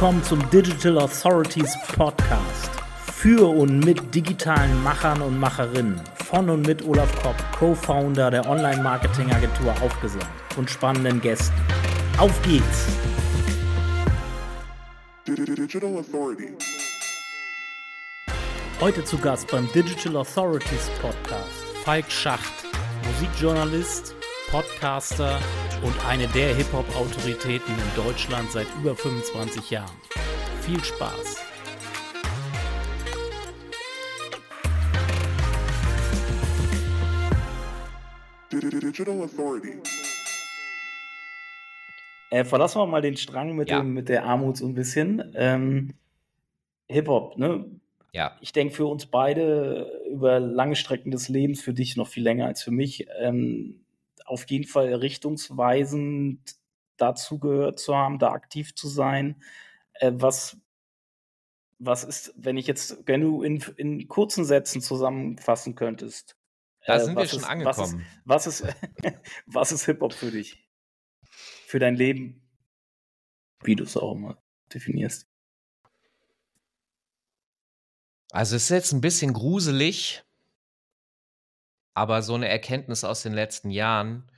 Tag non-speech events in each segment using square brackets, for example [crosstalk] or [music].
willkommen zum Digital Authorities Podcast. Für und mit digitalen Machern und Macherinnen. Von und mit Olaf Kopp, Co-Founder der Online-Marketing-Agentur Aufgesagt und spannenden Gästen. Auf geht's! Digital Authority. Heute zu Gast beim Digital Authorities Podcast Falk Schacht, Musikjournalist, Podcaster und eine der Hip-Hop-Autoritäten in Deutschland seit über 25 Jahren. Viel Spaß! Digital Authority. Äh, verlassen wir mal den Strang mit, ja. dem, mit der Armut so ein bisschen. Ähm, Hip-Hop, ne? Ja. Ich denke für uns beide über lange Strecken des Lebens, für dich noch viel länger als für mich, ähm, auf jeden Fall richtungsweisend dazu gehört zu haben, da aktiv zu sein. Äh, was, was ist, wenn ich jetzt, wenn du in, in kurzen Sätzen zusammenfassen könntest? Da äh, sind wir schon ist, angekommen. Was ist, was [laughs] ist, was ist Hip-Hop für dich? Für dein Leben? Wie du es auch immer definierst. Also es ist jetzt ein bisschen gruselig, aber so eine Erkenntnis aus den letzten Jahren.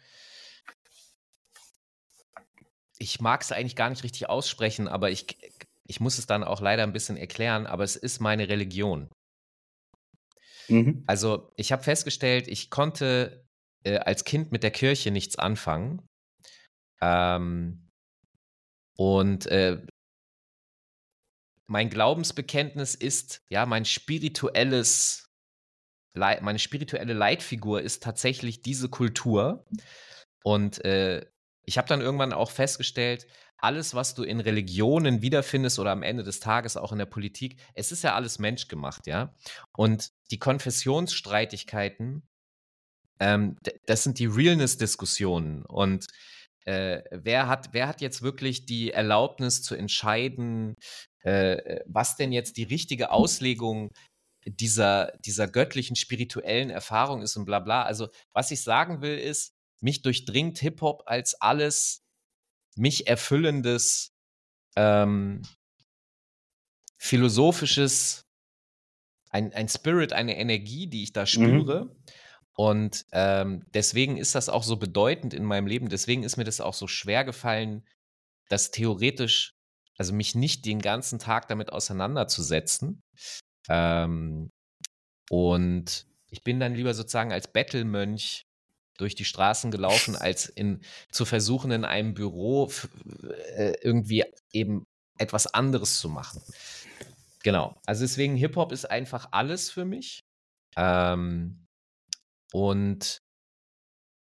Ich mag es eigentlich gar nicht richtig aussprechen, aber ich, ich muss es dann auch leider ein bisschen erklären, aber es ist meine Religion. Mhm. Also ich habe festgestellt, ich konnte äh, als Kind mit der Kirche nichts anfangen. Ähm, und äh, mein Glaubensbekenntnis ist, ja, mein spirituelles, meine spirituelle Leitfigur ist tatsächlich diese Kultur. Und äh, ich habe dann irgendwann auch festgestellt, alles, was du in Religionen wiederfindest oder am Ende des Tages auch in der Politik, es ist ja alles menschgemacht, ja. Und die Konfessionsstreitigkeiten, ähm, das sind die Realness-Diskussionen. Und äh, wer, hat, wer hat jetzt wirklich die Erlaubnis zu entscheiden, äh, was denn jetzt die richtige Auslegung dieser, dieser göttlichen, spirituellen Erfahrung ist und bla bla. Also, was ich sagen will, ist, mich durchdringt Hip-Hop als alles mich erfüllendes, ähm, philosophisches, ein, ein Spirit, eine Energie, die ich da mhm. spüre. Mhm. Und ähm, deswegen ist das auch so bedeutend in meinem Leben. Deswegen ist mir das auch so schwer gefallen, das theoretisch also mich nicht den ganzen Tag damit auseinanderzusetzen. Ähm, und ich bin dann lieber sozusagen als Bettelmönch durch die Straßen gelaufen, [laughs] als in, zu versuchen, in einem Büro äh, irgendwie eben etwas anderes zu machen. Genau. Also deswegen Hip-Hop ist einfach alles für mich. Ähm, und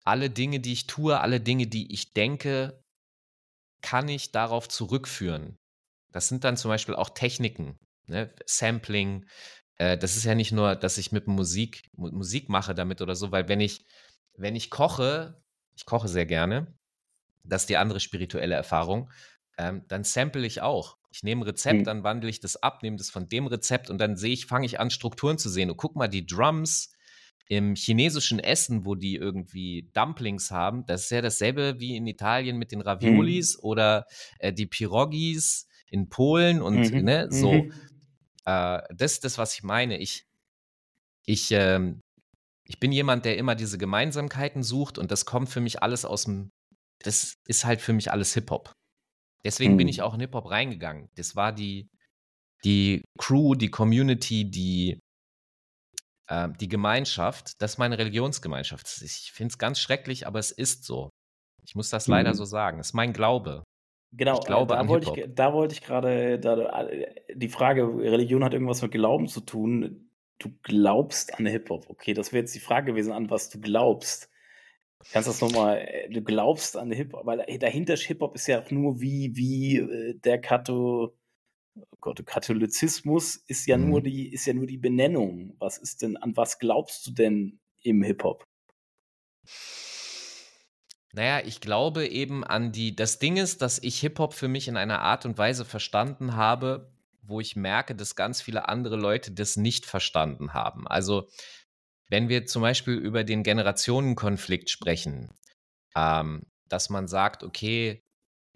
alle Dinge, die ich tue, alle Dinge, die ich denke, kann ich darauf zurückführen. Das sind dann zum Beispiel auch Techniken, ne? Sampling. Äh, das ist ja nicht nur, dass ich mit Musik Musik mache damit oder so, weil wenn ich wenn ich koche, ich koche sehr gerne, das ist die andere spirituelle Erfahrung, ähm, dann sample ich auch. Ich nehme ein Rezept, mhm. dann wandle ich das ab, nehme das von dem Rezept und dann sehe ich, fange ich an, Strukturen zu sehen. Und guck mal, die Drums, im chinesischen Essen, wo die irgendwie Dumplings haben, das ist ja dasselbe wie in Italien mit den Raviolis mhm. oder äh, die Pirogis in Polen und mhm. ne, so. Mhm. Äh, das ist das, was ich meine. Ich, ich, ähm, ich bin jemand, der immer diese Gemeinsamkeiten sucht und das kommt für mich alles aus dem, das ist halt für mich alles Hip-Hop. Deswegen bin ich mhm. auch in Hip-Hop reingegangen. Das war die, die Crew, die Community, die, äh, die Gemeinschaft, das ist meine Religionsgemeinschaft. Ich finde es ganz schrecklich, aber es ist so. Ich muss das mhm. leider so sagen. Es ist mein Glaube. Genau, glaube da, wollte ich, da wollte ich gerade, die Frage, Religion hat irgendwas mit Glauben zu tun. Du glaubst an Hip-Hop. Okay, das wäre jetzt die Frage gewesen, an was du glaubst. Kannst du das nochmal, äh, du glaubst an Hip-Hop, weil dahinter Hip-Hop ist ja auch nur wie, wie äh, der Kato, oh Gott, Katholizismus ist ja mhm. nur die, ist ja nur die Benennung. Was ist denn, an was glaubst du denn im Hip-Hop? Naja, ich glaube eben an die, das Ding ist, dass ich Hip-Hop für mich in einer Art und Weise verstanden habe, wo ich merke, dass ganz viele andere Leute das nicht verstanden haben. Also, wenn wir zum Beispiel über den Generationenkonflikt sprechen, ähm, dass man sagt, okay,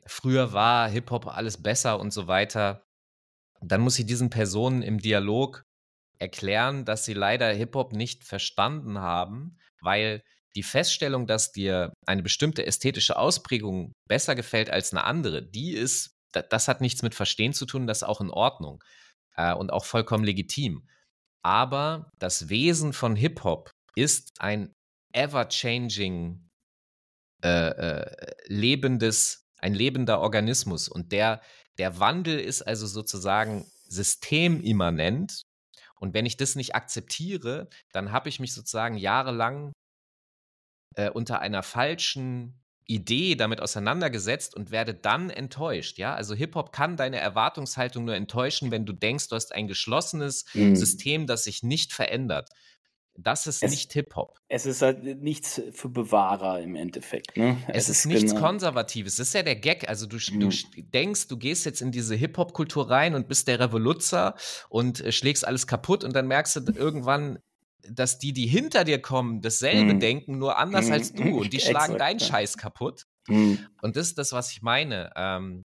früher war Hip-Hop alles besser und so weiter, dann muss ich diesen Personen im Dialog erklären, dass sie leider Hip-Hop nicht verstanden haben, weil die Feststellung, dass dir eine bestimmte ästhetische Ausprägung besser gefällt als eine andere, die ist, das hat nichts mit Verstehen zu tun, das ist auch in Ordnung äh, und auch vollkommen legitim. Aber das Wesen von Hip-Hop ist ein ever-changing, äh, äh, lebendes, ein lebender Organismus. Und der, der Wandel ist also sozusagen systemimmanent. Und wenn ich das nicht akzeptiere, dann habe ich mich sozusagen jahrelang äh, unter einer falschen Idee damit auseinandergesetzt und werde dann enttäuscht. Ja, also Hip-Hop kann deine Erwartungshaltung nur enttäuschen, wenn du denkst, du hast ein geschlossenes mhm. System, das sich nicht verändert. Das ist es, nicht Hip-Hop. Es ist halt nichts für Bewahrer im Endeffekt. Ne? Es, es ist, ist, nichts genau Konservatives. Das ist ja der Gag. Also du, mhm. du denkst, du gehst jetzt in diese Hip-Hop-Kultur rein und bist der Revoluzzer und äh, schlägst alles kaputt und dann merkst du irgendwann, dass die, die hinter dir kommen, dasselbe mhm. denken, nur anders mhm. als du [laughs] und die schlagen deinen Scheiß kaputt. Mhm. Und das ist das, was ich meine. Ähm,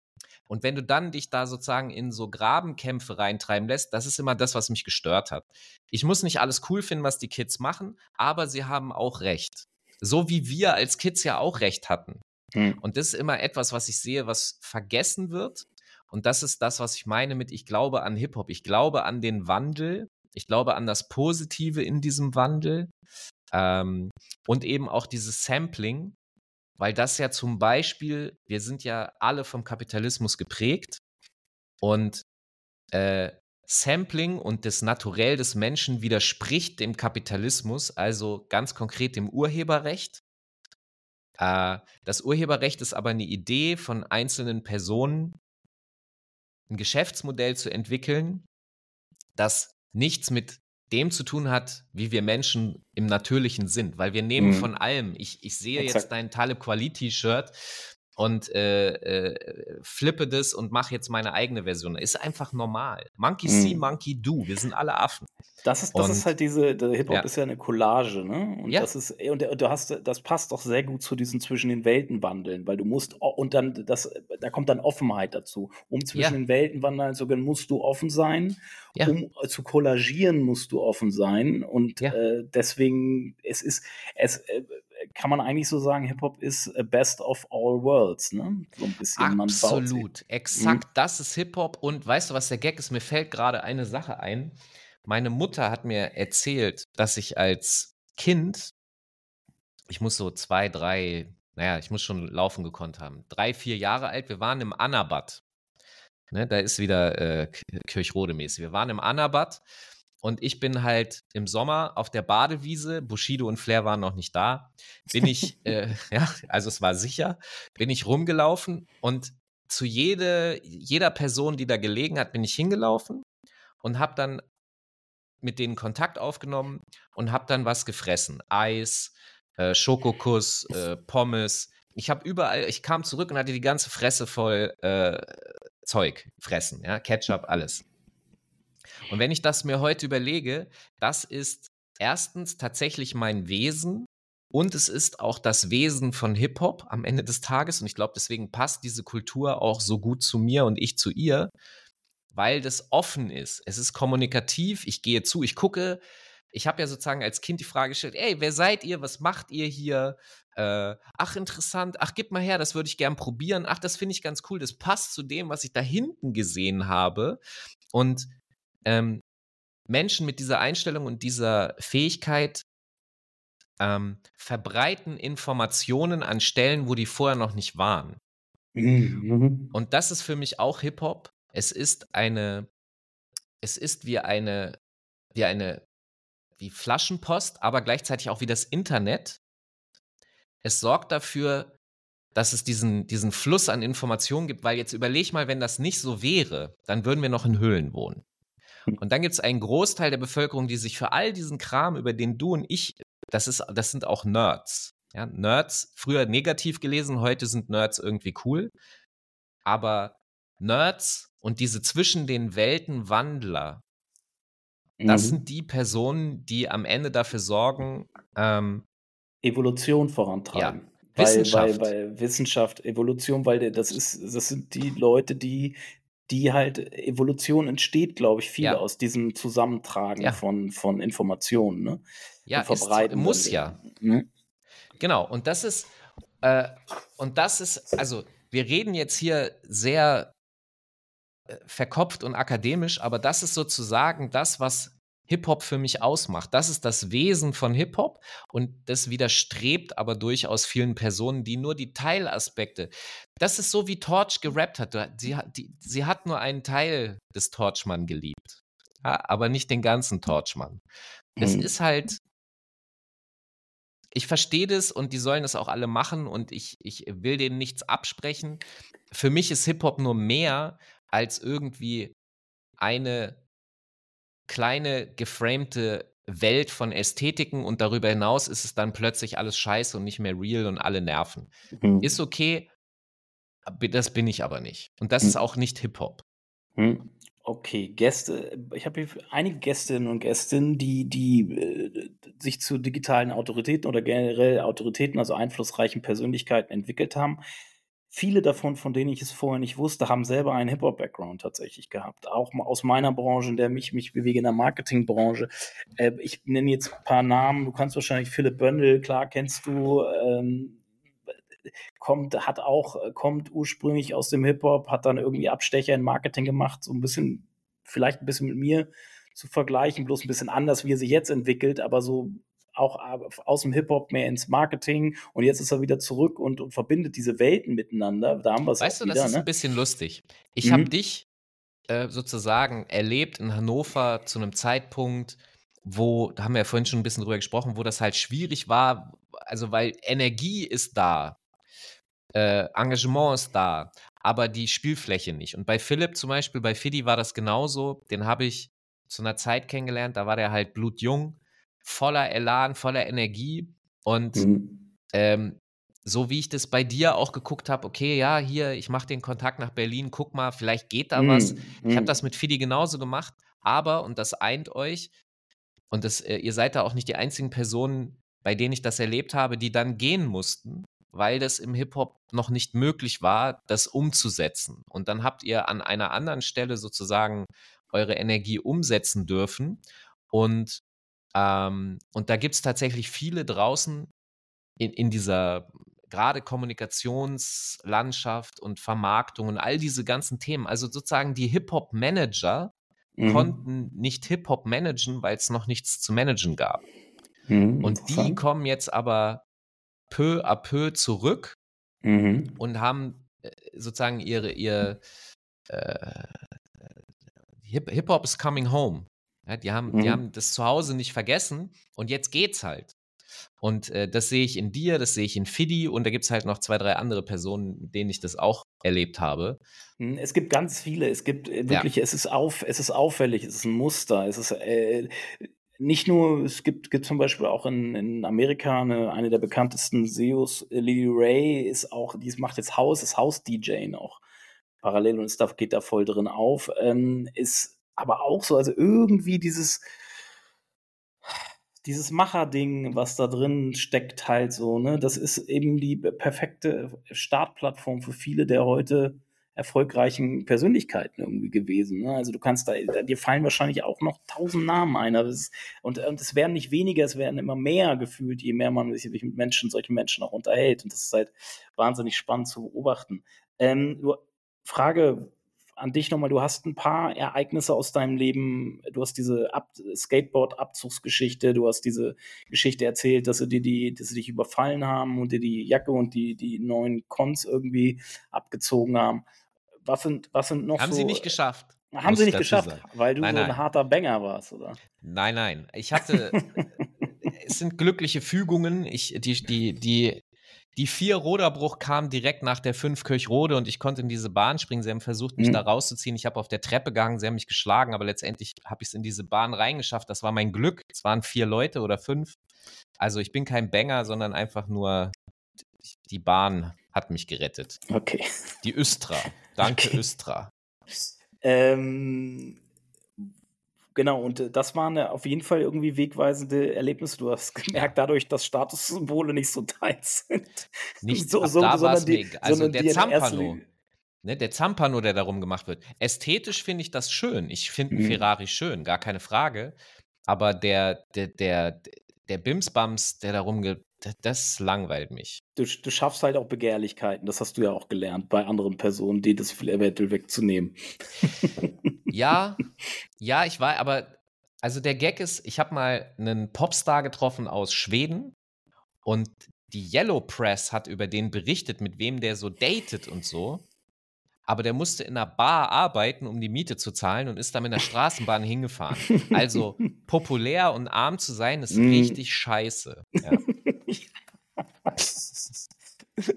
und wenn du dann dich da sozusagen in so Grabenkämpfe reintreiben lässt, das ist immer das, was mich gestört hat. Ich muss nicht alles cool finden, was die Kids machen, aber sie haben auch recht. So wie wir als Kids ja auch recht hatten. Mhm. Und das ist immer etwas, was ich sehe, was vergessen wird. Und das ist das, was ich meine mit, ich glaube an Hip-Hop. Ich glaube an den Wandel ich glaube an das Positive in diesem Wandel ähm, und eben auch dieses Sampling, weil das ja zum Beispiel, wir sind ja alle vom Kapitalismus geprägt und äh, Sampling und das Naturell des Menschen widerspricht dem Kapitalismus, also ganz konkret dem Urheberrecht. Äh, das Urheberrecht ist aber eine Idee von einzelnen Personen, ein Geschäftsmodell zu entwickeln, das nichts mit dem zu tun hat, wie wir Menschen im Natürlichen sind, weil wir nehmen mhm. von allem. Ich, ich sehe Exakt. jetzt dein Taleb Quality Shirt und äh, äh, flippe das und mache jetzt meine eigene Version. Ist einfach normal. Monkey mhm. see, Monkey do. Wir sind alle Affen. Das ist, das und, ist halt diese, der Hip-Hop ja. ist ja eine Collage, ne? Und ja. das ist, und, du hast, das passt doch sehr gut zu diesen zwischen den Welten wandeln, weil du musst, und dann, das, da kommt dann Offenheit dazu. Um zwischen ja. den Welten wandeln zu können, musst du offen sein. Um zu kollagieren, musst du offen sein. Und äh, deswegen, es ist, es, äh, kann man eigentlich so sagen, Hip-Hop ist best of all worlds, ne? So ein bisschen. Absolut, exakt. Mhm. Das ist Hip-Hop. Und weißt du, was der Gag ist? Mir fällt gerade eine Sache ein. Meine Mutter hat mir erzählt, dass ich als Kind, ich muss so zwei, drei, naja, ich muss schon laufen gekonnt haben, drei, vier Jahre alt, wir waren im Annabad. Ne, da ist wieder äh, Kirchrode mäßig. Wir waren im Annabad und ich bin halt im Sommer auf der Badewiese, Bushido und Flair waren noch nicht da, bin ich, [laughs] äh, ja, also es war sicher, bin ich rumgelaufen und zu jede, jeder Person, die da gelegen hat, bin ich hingelaufen und habe dann mit denen Kontakt aufgenommen und habe dann was gefressen. Eis, äh, Schokokuss, äh, Pommes. Ich habe überall, ich kam zurück und hatte die ganze Fresse voll äh, Zeug fressen, ja, Ketchup, alles. Und wenn ich das mir heute überlege, das ist erstens tatsächlich mein Wesen und es ist auch das Wesen von Hip-Hop am Ende des Tages. Und ich glaube, deswegen passt diese Kultur auch so gut zu mir und ich zu ihr, weil das offen ist. Es ist kommunikativ. Ich gehe zu, ich gucke. Ich habe ja sozusagen als Kind die Frage gestellt: Ey, wer seid ihr? Was macht ihr hier? Äh, ach, interessant. Ach, gib mal her, das würde ich gern probieren. Ach, das finde ich ganz cool. Das passt zu dem, was ich da hinten gesehen habe. Und ähm, Menschen mit dieser Einstellung und dieser Fähigkeit ähm, verbreiten Informationen an Stellen, wo die vorher noch nicht waren. Mhm. Und das ist für mich auch Hip-Hop. Es ist eine, es ist wie eine, wie eine, wie Flaschenpost, aber gleichzeitig auch wie das Internet. Es sorgt dafür, dass es diesen, diesen Fluss an Informationen gibt, weil jetzt überleg mal, wenn das nicht so wäre, dann würden wir noch in Höhlen wohnen. Und dann gibt es einen Großteil der Bevölkerung, die sich für all diesen Kram, über den du und ich, das ist, das sind auch Nerds. Ja, Nerds, früher negativ gelesen, heute sind Nerds irgendwie cool. Aber Nerds und diese zwischen den Welten Wandler, mhm. das sind die Personen, die am Ende dafür sorgen, ähm, Evolution vorantreiben. Ja, Wissenschaft. Weil, weil Wissenschaft, Evolution, weil das ist, das sind die Leute, die, die halt Evolution entsteht, glaube ich, viel ja. aus diesem Zusammentragen ja. von, von Informationen. Ne? Ja, verbreiten. Ist, muss ja. Mhm. Genau, und das ist, äh, und das ist, also wir reden jetzt hier sehr äh, verkopft und akademisch, aber das ist sozusagen das, was Hip-Hop für mich ausmacht. Das ist das Wesen von Hip-Hop und das widerstrebt aber durchaus vielen Personen, die nur die Teilaspekte. Das ist so, wie Torch gerappt hat. Sie, die, sie hat nur einen Teil des Torchmann geliebt, ja, aber nicht den ganzen Torchmann. Es mhm. ist halt. Ich verstehe das und die sollen das auch alle machen und ich, ich will denen nichts absprechen. Für mich ist Hip-Hop nur mehr als irgendwie eine kleine geframte Welt von Ästhetiken und darüber hinaus ist es dann plötzlich alles scheiße und nicht mehr real und alle nerven. Mhm. Ist okay, das bin ich aber nicht. Und das mhm. ist auch nicht Hip-Hop. Mhm. Okay, Gäste. Ich habe hier einige Gästinnen und Gästinnen, die, die äh, sich zu digitalen Autoritäten oder generell Autoritäten, also einflussreichen Persönlichkeiten entwickelt haben. Viele davon, von denen ich es vorher nicht wusste, haben selber einen Hip-Hop-Background tatsächlich gehabt. Auch aus meiner Branche, in der mich, mich bewege, in der Marketingbranche. Äh, ich nenne jetzt ein paar Namen. Du kannst wahrscheinlich Philipp Böndel, klar kennst du. Ähm, kommt, hat auch, kommt ursprünglich aus dem Hip-Hop, hat dann irgendwie Abstecher in Marketing gemacht, so ein bisschen, vielleicht ein bisschen mit mir zu vergleichen, bloß ein bisschen anders, wie er sich jetzt entwickelt, aber so auch aus dem Hip-Hop mehr ins Marketing und jetzt ist er wieder zurück und, und verbindet diese Welten miteinander. Da haben wir es Weißt du, wieder, das ist ne? ein bisschen lustig. Ich mhm. habe dich äh, sozusagen erlebt in Hannover zu einem Zeitpunkt, wo, da haben wir ja vorhin schon ein bisschen drüber gesprochen, wo das halt schwierig war, also weil Energie ist da, äh, Engagement ist da, aber die Spielfläche nicht. Und bei Philipp zum Beispiel, bei Fidi war das genauso, den habe ich zu einer Zeit kennengelernt, da war der halt blutjung voller Elan, voller Energie. Und mhm. ähm, so wie ich das bei dir auch geguckt habe, okay, ja, hier, ich mache den Kontakt nach Berlin, guck mal, vielleicht geht da mhm. was. Ich habe mhm. das mit Fidi genauso gemacht, aber, und das eint euch, und das, äh, ihr seid da auch nicht die einzigen Personen, bei denen ich das erlebt habe, die dann gehen mussten, weil das im Hip-Hop noch nicht möglich war, das umzusetzen. Und dann habt ihr an einer anderen Stelle sozusagen eure Energie umsetzen dürfen. Und ähm, und da gibt es tatsächlich viele draußen in, in dieser gerade Kommunikationslandschaft und Vermarktung und all diese ganzen Themen. Also sozusagen die Hip-Hop-Manager mhm. konnten nicht Hip-Hop managen, weil es noch nichts zu managen gab. Mhm, und die kommen jetzt aber peu à peu zurück mhm. und haben äh, sozusagen ihre, ihr äh, Hip-Hop is coming home. Ja, die, haben, mhm. die haben das zu Hause nicht vergessen und jetzt geht's halt. Und äh, das sehe ich in dir, das sehe ich in Fidi und da gibt es halt noch zwei, drei andere Personen, mit denen ich das auch erlebt habe. Hm, es gibt ganz viele. Es gibt äh, wirklich, ja. es ist auf, es ist auffällig, es ist ein Muster, es ist äh, nicht nur, es gibt, gibt zum Beispiel auch in, in Amerika eine, eine der bekanntesten SEOs, Lily Ray, ist auch, die macht jetzt Haus, ist Haus-DJ noch parallel und Stuff geht da voll drin auf, ähm, ist aber auch so, also irgendwie dieses, dieses Macher-Ding, was da drin steckt, halt so, ne, das ist eben die perfekte Startplattform für viele der heute erfolgreichen Persönlichkeiten irgendwie gewesen. Ne? Also du kannst da, dir fallen wahrscheinlich auch noch tausend Namen ein. Ist, und, und es werden nicht weniger, es werden immer mehr gefühlt, je mehr man sich mit Menschen, solchen Menschen auch unterhält. Und das ist halt wahnsinnig spannend zu beobachten. Ähm, Frage, an dich nochmal, du hast ein paar Ereignisse aus deinem Leben, du hast diese Skateboard-Abzugsgeschichte, du hast diese Geschichte erzählt, dass sie dir die, dass sie dich überfallen haben und dir die Jacke und die, die neuen Cons irgendwie abgezogen haben. Was sind, was sind noch haben so? Haben sie nicht geschafft. Haben sie nicht geschafft, sagen. weil du nein, so ein nein. harter Banger warst, oder? Nein, nein. Ich hatte, [laughs] es sind glückliche Fügungen. Ich, die, die, die die vier Roderbruch kam direkt nach der fünf Kirchrode und ich konnte in diese Bahn springen. Sie haben versucht, mich mhm. da rauszuziehen. Ich habe auf der Treppe gehangen, sie haben mich geschlagen, aber letztendlich habe ich es in diese Bahn reingeschafft. Das war mein Glück. Es waren vier Leute oder fünf. Also ich bin kein Banger, sondern einfach nur die Bahn hat mich gerettet. Okay. Die Östra. [laughs] Danke, okay. Östra. Ähm, Genau, und äh, das waren auf jeden Fall irgendwie wegweisende Erlebnisse. Du hast gemerkt, dadurch, dass Statussymbole nicht so tight sind. Nicht [laughs] so, so, da sondern die, also der Zampano. Ne, der Zampano, der darum gemacht wird. Ästhetisch finde ich das schön. Ich finde mhm. Ferrari schön, gar keine Frage. Aber der, der, der, der Bimsbams, der darum das langweilt mich. Du, du schaffst halt auch Begehrlichkeiten. Das hast du ja auch gelernt bei anderen Personen, die das eventuell wegzunehmen. [laughs] ja, ja, ich war, aber also der Gag ist, ich habe mal einen Popstar getroffen aus Schweden und die Yellow Press hat über den berichtet, mit wem der so datet und so aber der musste in einer Bar arbeiten, um die Miete zu zahlen und ist da mit einer Straßenbahn hingefahren. Also [laughs] populär und arm zu sein, ist mm. richtig scheiße. Ja. [laughs]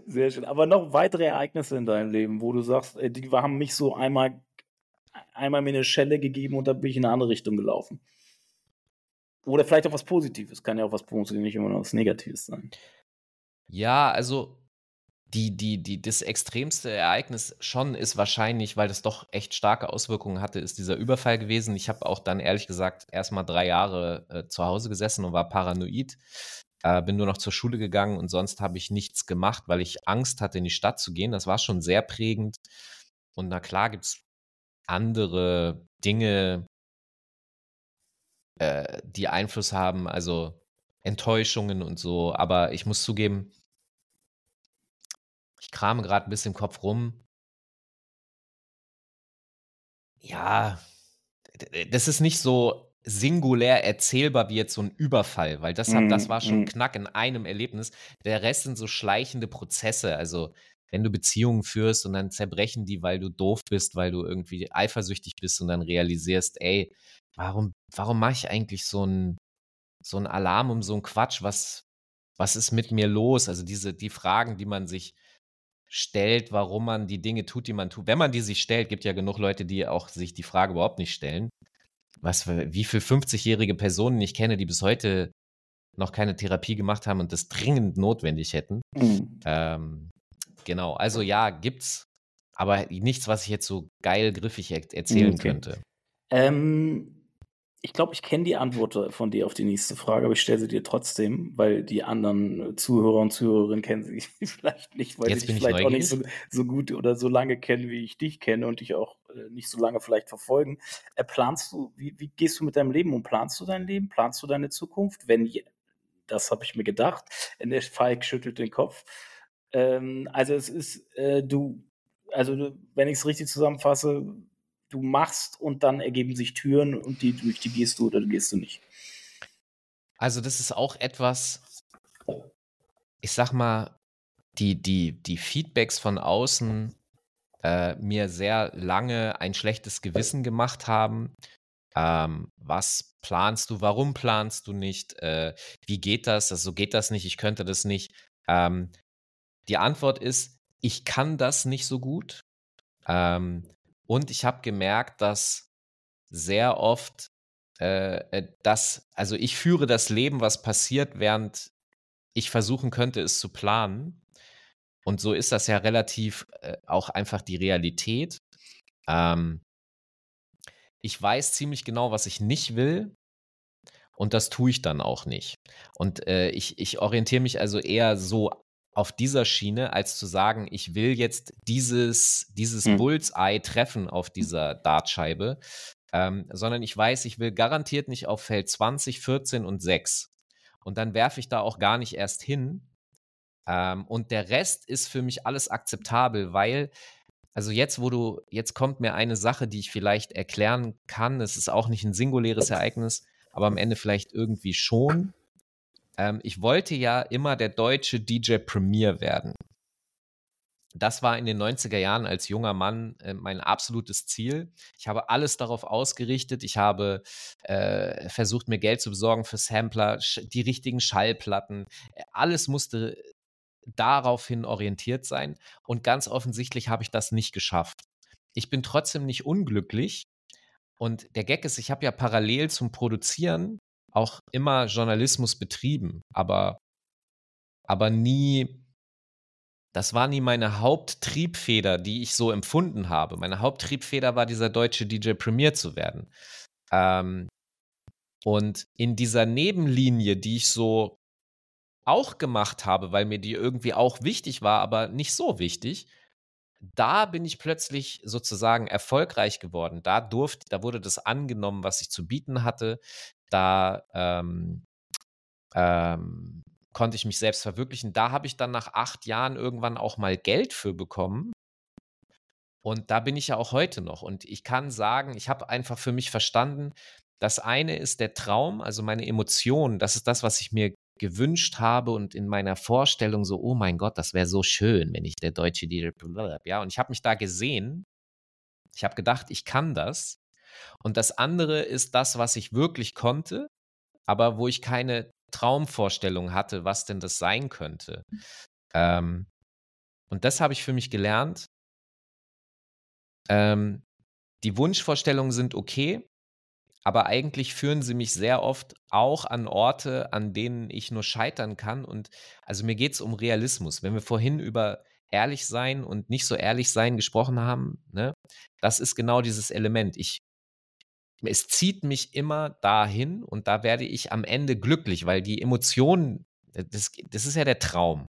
Sehr schön. Aber noch weitere Ereignisse in deinem Leben, wo du sagst, die haben mich so einmal, einmal mir eine Schelle gegeben und dann bin ich in eine andere Richtung gelaufen. Oder vielleicht auch was Positives. Kann ja auch was Positives, nicht immer noch was Negatives sein. Ja, also die, die, die, das extremste Ereignis schon ist wahrscheinlich, weil das doch echt starke Auswirkungen hatte, ist dieser Überfall gewesen. Ich habe auch dann ehrlich gesagt erstmal drei Jahre äh, zu Hause gesessen und war paranoid. Äh, bin nur noch zur Schule gegangen und sonst habe ich nichts gemacht, weil ich Angst hatte, in die Stadt zu gehen. Das war schon sehr prägend. Und na klar gibt es andere Dinge, äh, die Einfluss haben, also Enttäuschungen und so. Aber ich muss zugeben, ich krame gerade ein bisschen im Kopf rum. Ja, das ist nicht so singulär erzählbar wie jetzt so ein Überfall, weil das, mm, das war schon mm. Knack in einem Erlebnis. Der Rest sind so schleichende Prozesse. Also, wenn du Beziehungen führst und dann zerbrechen die, weil du doof bist, weil du irgendwie eifersüchtig bist und dann realisierst, ey, warum, warum mache ich eigentlich so einen so Alarm um so einen Quatsch? Was, was ist mit mir los? Also diese, die Fragen, die man sich stellt, warum man die Dinge tut, die man tut. Wenn man die sich stellt, gibt ja genug Leute, die auch sich die Frage überhaupt nicht stellen. Was für, wie viele 50-jährige Personen ich kenne, die bis heute noch keine Therapie gemacht haben und das dringend notwendig hätten. Mhm. Ähm, genau, also ja, gibt's, aber nichts, was ich jetzt so geil griffig erzählen okay. könnte. Ähm, ich glaube, ich kenne die Antwort von dir auf die nächste Frage, aber ich stelle sie dir trotzdem, weil die anderen Zuhörer und Zuhörerinnen kennen sie [laughs] vielleicht nicht, weil Jetzt sie dich vielleicht neugierig. auch nicht so, so, gut oder so lange kennen, wie ich dich kenne und dich auch äh, nicht so lange vielleicht verfolgen. Äh, planst du, wie, wie, gehst du mit deinem Leben um? Planst du dein Leben? Planst du deine Zukunft? Wenn, das habe ich mir gedacht. Der Falk schüttelt den Kopf. Ähm, also es ist, äh, du, also wenn ich es richtig zusammenfasse, du machst und dann ergeben sich Türen und die, durch die gehst du oder gehst du nicht. Also das ist auch etwas, ich sag mal, die, die, die Feedbacks von außen äh, mir sehr lange ein schlechtes Gewissen gemacht haben. Ähm, was planst du? Warum planst du nicht? Äh, wie geht das? Also, so geht das nicht. Ich könnte das nicht. Ähm, die Antwort ist, ich kann das nicht so gut. Ähm, und ich habe gemerkt, dass sehr oft äh, äh, das, also ich führe das Leben, was passiert, während ich versuchen könnte, es zu planen. Und so ist das ja relativ äh, auch einfach die Realität. Ähm, ich weiß ziemlich genau, was ich nicht will. Und das tue ich dann auch nicht. Und äh, ich, ich orientiere mich also eher so auf dieser Schiene, als zu sagen, ich will jetzt dieses, dieses mhm. Bullseye treffen auf dieser Dartscheibe, ähm, sondern ich weiß, ich will garantiert nicht auf Feld 20, 14 und 6. Und dann werfe ich da auch gar nicht erst hin. Ähm, und der Rest ist für mich alles akzeptabel, weil, also jetzt, wo du, jetzt kommt mir eine Sache, die ich vielleicht erklären kann. Es ist auch nicht ein singuläres Ereignis, aber am Ende vielleicht irgendwie schon. Ähm, ich wollte ja immer der deutsche DJ Premier werden. Das war in den 90er Jahren als junger Mann äh, mein absolutes Ziel. Ich habe alles darauf ausgerichtet. Ich habe äh, versucht, mir Geld zu besorgen für Sampler, die richtigen Schallplatten. Alles musste daraufhin orientiert sein. Und ganz offensichtlich habe ich das nicht geschafft. Ich bin trotzdem nicht unglücklich. Und der Gag ist, ich habe ja parallel zum Produzieren auch immer Journalismus betrieben, aber, aber nie, das war nie meine Haupttriebfeder, die ich so empfunden habe. Meine Haupttriebfeder war dieser deutsche DJ Premier zu werden. Ähm, und in dieser Nebenlinie, die ich so auch gemacht habe, weil mir die irgendwie auch wichtig war, aber nicht so wichtig, da bin ich plötzlich sozusagen erfolgreich geworden. Da durfte, da wurde das angenommen, was ich zu bieten hatte. Da ähm, ähm, konnte ich mich selbst verwirklichen. Da habe ich dann nach acht Jahren irgendwann auch mal Geld für bekommen. Und da bin ich ja auch heute noch. Und ich kann sagen, ich habe einfach für mich verstanden, das eine ist der Traum, also meine Emotionen. Das ist das, was ich mir gewünscht habe und in meiner Vorstellung so, oh mein Gott, das wäre so schön, wenn ich der deutsche DJ, ja, und ich habe mich da gesehen. Ich habe gedacht, ich kann das. Und das andere ist das, was ich wirklich konnte, aber wo ich keine Traumvorstellung hatte, was denn das sein könnte. Ähm, und das habe ich für mich gelernt. Ähm, die Wunschvorstellungen sind okay, aber eigentlich führen sie mich sehr oft auch an Orte, an denen ich nur scheitern kann. Und also mir geht es um Realismus. Wenn wir vorhin über ehrlich sein und nicht so ehrlich sein gesprochen haben, ne, das ist genau dieses Element. Ich, es zieht mich immer dahin und da werde ich am Ende glücklich, weil die Emotionen, das, das ist ja der Traum.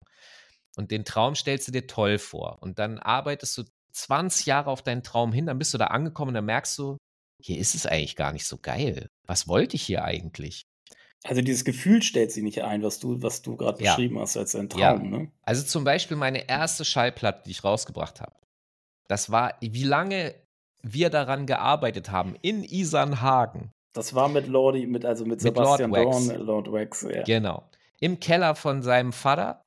Und den Traum stellst du dir toll vor. Und dann arbeitest du 20 Jahre auf deinen Traum hin, dann bist du da angekommen und dann merkst du, hier ist es eigentlich gar nicht so geil. Was wollte ich hier eigentlich? Also dieses Gefühl stellt sie nicht ein, was du, was du gerade ja. beschrieben hast als ein Traum. Ja. Ne? Also zum Beispiel meine erste Schallplatte, die ich rausgebracht habe. Das war, wie lange wir daran gearbeitet haben in Isernhagen. Das war mit Lordi, mit, also mit, mit Sebastian Lord Wax. Dorn, Lord Wax. Ja. Genau. Im Keller von seinem Vater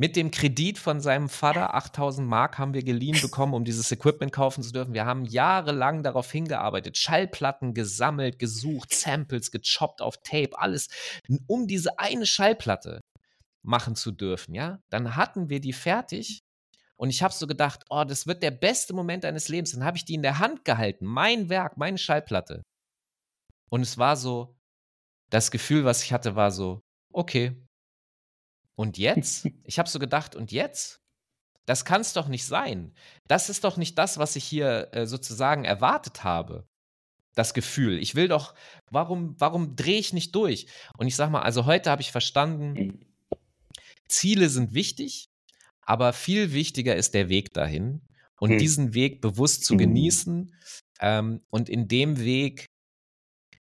mit dem Kredit von seinem Vater, 8000 Mark haben wir geliehen [laughs] bekommen, um dieses Equipment kaufen zu dürfen. Wir haben jahrelang darauf hingearbeitet, Schallplatten gesammelt, gesucht, Samples gechoppt auf Tape, alles, um diese eine Schallplatte machen zu dürfen, ja. Dann hatten wir die fertig und ich habe so gedacht, oh, das wird der beste Moment deines Lebens. Dann habe ich die in der Hand gehalten, mein Werk, meine Schallplatte. Und es war so, das Gefühl, was ich hatte, war so, okay, und jetzt? [laughs] Ich habe so gedacht, und jetzt? Das kann es doch nicht sein. Das ist doch nicht das, was ich hier äh, sozusagen erwartet habe. Das Gefühl. Ich will doch, warum, warum drehe ich nicht durch? Und ich sage mal, also heute habe ich verstanden, mhm. Ziele sind wichtig, aber viel wichtiger ist der Weg dahin. Und hm. diesen Weg bewusst zu mhm. genießen ähm, und in dem Weg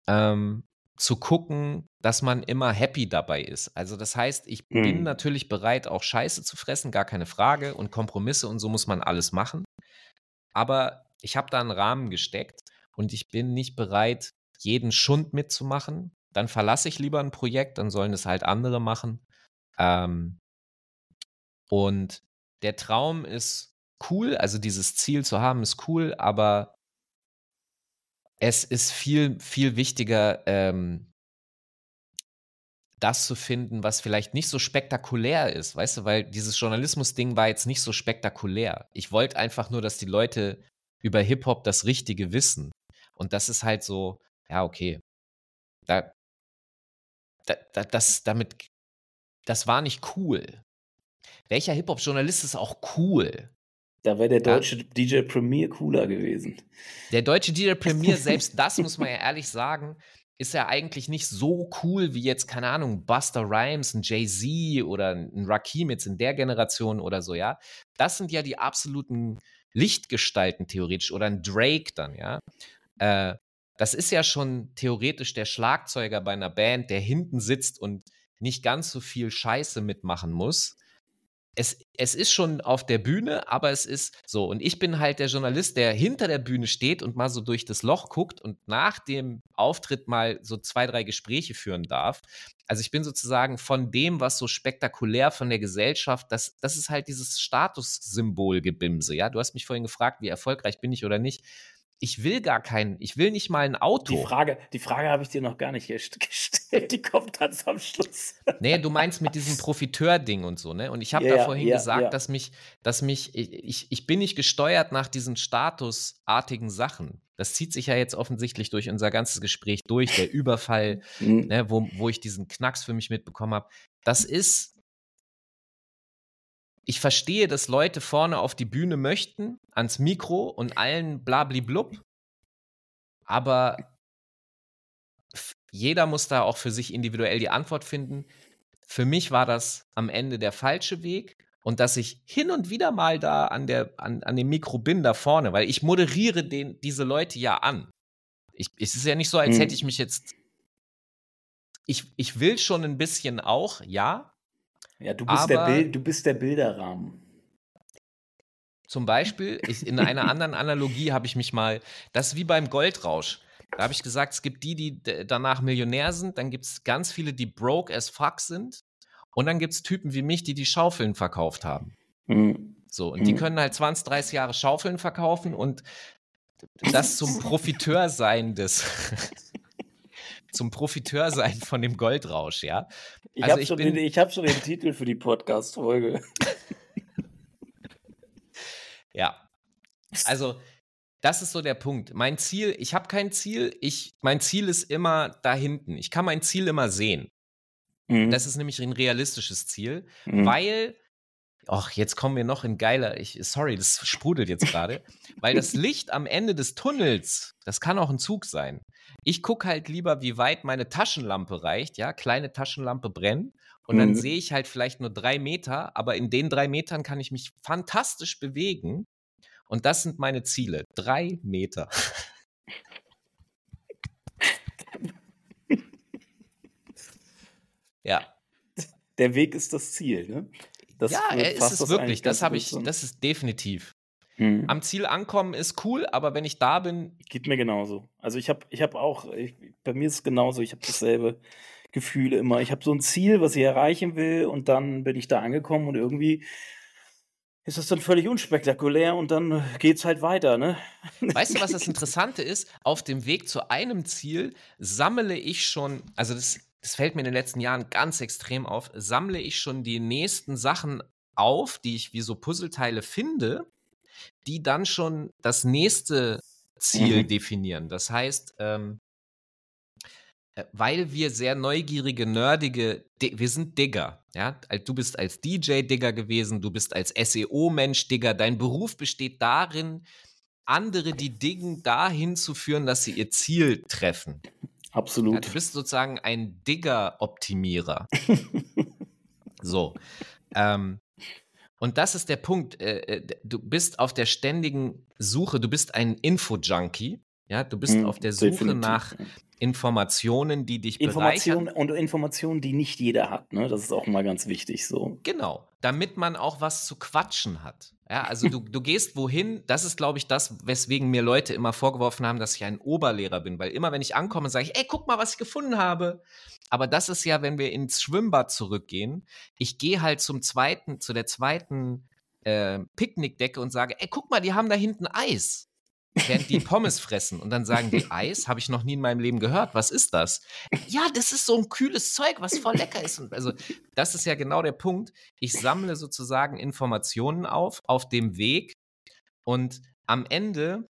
ähm, zu gucken, dass man immer happy dabei ist. Also das heißt, ich mhm. bin natürlich bereit, auch Scheiße zu fressen, gar keine Frage, und Kompromisse und so muss man alles machen. Aber ich habe da einen Rahmen gesteckt und ich bin nicht bereit, jeden Schund mitzumachen. Dann verlasse ich lieber ein Projekt, dann sollen es halt andere machen. Ähm, und der Traum ist cool, also dieses Ziel zu haben ist cool, aber es ist viel, viel wichtiger, ähm, das zu finden, was vielleicht nicht so spektakulär ist, weißt du, weil dieses Journalismus-Ding war jetzt nicht so spektakulär. Ich wollte einfach nur, dass die Leute über Hip-Hop das Richtige wissen. Und das ist halt so, ja, okay. Da, da, da, das, damit, das war nicht cool. Welcher Hip-Hop-Journalist ist auch cool? Da wäre der deutsche ja. DJ Premier cooler gewesen. Der deutsche DJ Premier, [laughs] selbst das muss man ja ehrlich sagen, ist ja eigentlich nicht so cool wie jetzt, keine Ahnung, Buster Rhymes, ein Jay-Z oder ein Rakim jetzt in der Generation oder so, ja. Das sind ja die absoluten Lichtgestalten theoretisch oder ein Drake dann, ja. Äh, das ist ja schon theoretisch der Schlagzeuger bei einer Band, der hinten sitzt und nicht ganz so viel Scheiße mitmachen muss es, es ist schon auf der Bühne, aber es ist so. Und ich bin halt der Journalist, der hinter der Bühne steht und mal so durch das Loch guckt und nach dem Auftritt mal so zwei, drei Gespräche führen darf. Also ich bin sozusagen von dem, was so spektakulär von der Gesellschaft, das, das ist halt dieses Statussymbol-Gebimse. Ja, du hast mich vorhin gefragt, wie erfolgreich bin ich oder nicht ich will gar keinen, ich will nicht mal ein Auto. Die Frage, die Frage habe ich dir noch gar nicht [laughs] gestellt, die kommt ganz am Schluss. Nee, du meinst mit diesem [laughs] Profiteur-Ding und so, ne? Und ich habe ja, da vorhin ja, gesagt, ja. dass mich, dass mich, ich, ich bin nicht gesteuert nach diesen statusartigen Sachen. Das zieht sich ja jetzt offensichtlich durch unser ganzes Gespräch durch, der Überfall, [laughs] mhm. ne, wo, wo ich diesen Knacks für mich mitbekommen habe. Das ist ich verstehe, dass Leute vorne auf die Bühne möchten, ans Mikro und allen blabli blub. Aber jeder muss da auch für sich individuell die Antwort finden. Für mich war das am Ende der falsche Weg und dass ich hin und wieder mal da an, der, an, an dem Mikro bin da vorne, weil ich moderiere den, diese Leute ja an. Ich, es ist ja nicht so, als hätte hm. ich mich jetzt. Ich, ich will schon ein bisschen auch, ja. Ja, du bist, der, Bild, du bist der Bilderrahmen. Zum Beispiel, ich, in einer anderen Analogie habe ich mich mal, das ist wie beim Goldrausch. Da habe ich gesagt, es gibt die, die danach Millionär sind, dann gibt es ganz viele, die broke as fuck sind. Und dann gibt es Typen wie mich, die die Schaufeln verkauft haben. Mhm. So, und die mhm. können halt 20, 30 Jahre Schaufeln verkaufen und das zum [laughs] Profiteur sein des, zum Profiteur sein von dem Goldrausch, ja. Ich also habe schon, den, hab schon den Titel für die Podcast-Folge. [laughs] ja. Also, das ist so der Punkt. Mein Ziel, ich habe kein Ziel, ich, mein Ziel ist immer da hinten. Ich kann mein Ziel immer sehen. Mhm. Das ist nämlich ein realistisches Ziel, mhm. weil, ach, jetzt kommen wir noch in geiler, ich, sorry, das sprudelt jetzt gerade, weil das [laughs] Licht am Ende des Tunnels, das kann auch ein Zug sein. Ich gucke halt lieber, wie weit meine Taschenlampe reicht, ja, kleine Taschenlampe brennen. Und dann mhm. sehe ich halt vielleicht nur drei Meter, aber in den drei Metern kann ich mich fantastisch bewegen. Und das sind meine Ziele. Drei Meter. [laughs] ja. Der Weg ist das Ziel, ne? Das ja, er ist es wirklich. Das habe ich, das ist definitiv. Hm. Am Ziel ankommen ist cool, aber wenn ich da bin. Geht mir genauso. Also ich habe ich hab auch, ich, bei mir ist es genauso, ich habe dasselbe Gefühl immer. Ich habe so ein Ziel, was ich erreichen will, und dann bin ich da angekommen und irgendwie ist das dann völlig unspektakulär und dann geht's halt weiter, ne? [laughs] Weißt du, was das Interessante ist? Auf dem Weg zu einem Ziel sammle ich schon, also das, das fällt mir in den letzten Jahren ganz extrem auf, sammle ich schon die nächsten Sachen auf, die ich wie so Puzzleteile finde, die dann schon das nächste Ziel mhm. definieren. Das heißt, ähm, äh, weil wir sehr neugierige, nerdige, wir sind Digger, ja. Du bist als DJ Digger gewesen, du bist als SEO-Mensch Digger. Dein Beruf besteht darin, andere, die diggen, dahin zu führen, dass sie ihr Ziel treffen. Absolut. Ja, du bist sozusagen ein Digger-Optimierer. [laughs] so. Ähm, und das ist der Punkt. Äh, äh du bist auf der ständigen Suche, du bist ein Info-Junkie. Ja, du bist hm, auf der Suche definitiv. nach Informationen, die dich Informationen und Informationen, die nicht jeder hat. Ne? Das ist auch mal ganz wichtig so. Genau, damit man auch was zu quatschen hat. Ja, also du, du gehst wohin, das ist, glaube ich, das, weswegen mir Leute immer vorgeworfen haben, dass ich ein Oberlehrer bin. Weil immer, wenn ich ankomme, sage ich, ey, guck mal, was ich gefunden habe. Aber das ist ja, wenn wir ins Schwimmbad zurückgehen, ich gehe halt zum zweiten, zu der zweiten äh, Picknickdecke und sage, ey, guck mal, die haben da hinten Eis während die Pommes fressen und dann sagen die Eis, habe ich noch nie in meinem Leben gehört. Was ist das? Ja, das ist so ein kühles Zeug, was voll lecker ist. Und also das ist ja genau der Punkt. Ich sammle sozusagen Informationen auf auf dem Weg und am Ende,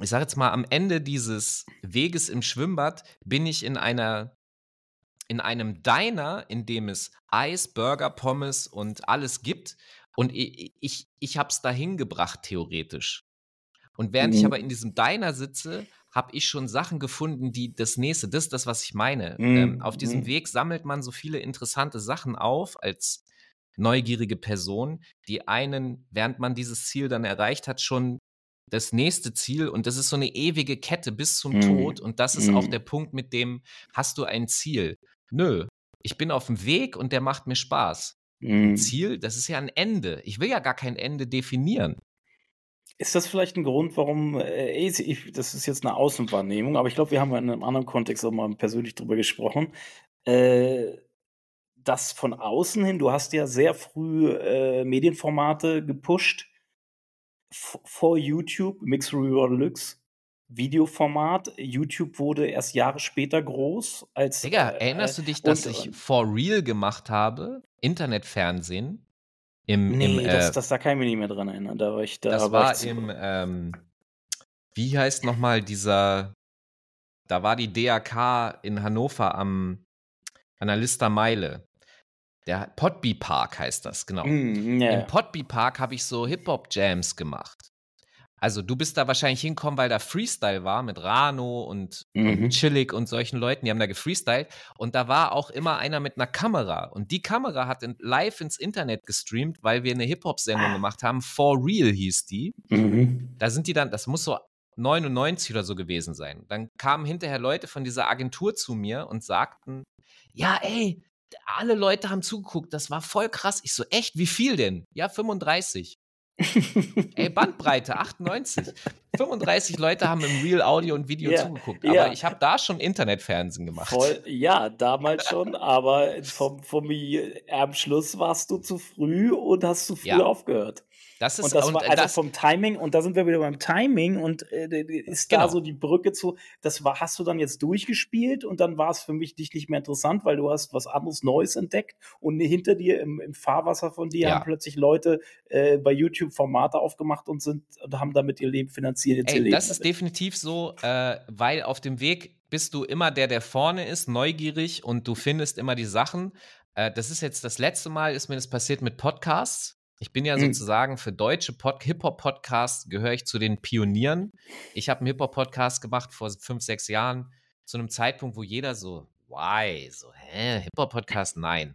ich sage jetzt mal, am Ende dieses Weges im Schwimmbad bin ich in einer in einem Diner, in dem es Eis, Burger, Pommes und alles gibt. Und ich, ich, ich habe es dahin gebracht, theoretisch. Und während mhm. ich aber in diesem Diner sitze, habe ich schon Sachen gefunden, die das nächste, das ist das, was ich meine. Ähm, mhm. Ähm, auf diesem mhm. Weg sammelt man so viele interessante Sachen auf als neugierige Person, die einen, während man dieses Ziel dann erreicht hat, schon das nächste Ziel und das ist so eine ewige Kette bis zum mhm. Tod und das ist auch mhm. der Punkt, mit dem hast du ein Ziel. Nö, ich bin auf dem Weg und der macht mir Spaß. Ein mhm. Ziel, das ist ja ein Ende. Ich will ja gar kein Ende definieren. Ist das vielleicht ein Grund, warum, äh, ich, das ist jetzt eine Außenwahrnehmung, aber ich glaube, wir haben in einem anderen Kontext auch mal persönlich drüber gesprochen, äh, dass von außen hin, du hast ja sehr früh äh, Medienformate gepusht vor YouTube, Mix Review Deluxe, Videoformat. YouTube wurde erst Jahre später groß als. Digga, äh, erinnerst du dich, dass und, ich For Real gemacht habe? Internetfernsehen? Im, nee, im, das, äh, das, da kann ich mich nicht mehr dran erinnern. Da war ich da. Das war, war im, ähm, wie heißt nochmal dieser, da war die DAK in Hannover am, an der Lister Meile. Der Potby Park heißt das, genau. Mm, yeah. Im Potby Park habe ich so Hip-Hop-Jams gemacht. Also du bist da wahrscheinlich hinkommen, weil da Freestyle war mit Rano und, mhm. und Chillig und solchen Leuten, die haben da gefreestylt. Und da war auch immer einer mit einer Kamera. Und die Kamera hat in, live ins Internet gestreamt, weil wir eine Hip-Hop-Sendung ah. gemacht haben. For Real hieß die. Mhm. Da sind die dann, das muss so 99 oder so gewesen sein. Dann kamen hinterher Leute von dieser Agentur zu mir und sagten, ja, ey, alle Leute haben zugeguckt, das war voll krass. Ich so, echt, wie viel denn? Ja, 35. [laughs] Ey, Bandbreite 98. 35 Leute haben im Real Audio und Video ja, zugeguckt. Aber ja. ich habe da schon Internetfernsehen gemacht. Voll, ja, damals schon, aber vom, vom, am Schluss warst du zu früh und hast zu früh ja. aufgehört. Das ist und das und, war also das, vom Timing und da sind wir wieder beim Timing und äh, ist genau. da so die Brücke zu. Das war, hast du dann jetzt durchgespielt und dann war es für mich dich nicht mehr interessant, weil du hast was anderes Neues entdeckt und hinter dir im, im Fahrwasser von dir ja. haben plötzlich Leute äh, bei YouTube Formate aufgemacht und sind und haben damit ihr Leben finanziert. Ey, das ist definitiv so, äh, weil auf dem Weg bist du immer der, der vorne ist, neugierig und du findest immer die Sachen. Äh, das ist jetzt das letzte Mal, ist mir das passiert mit Podcasts. Ich bin ja mhm. sozusagen für deutsche Hip-Hop-Podcasts gehöre ich zu den Pionieren. Ich habe einen Hip-Hop-Podcast gemacht vor fünf, sechs Jahren, zu einem Zeitpunkt, wo jeder so, why? So, hä? Hip-Hop-Podcast? Nein.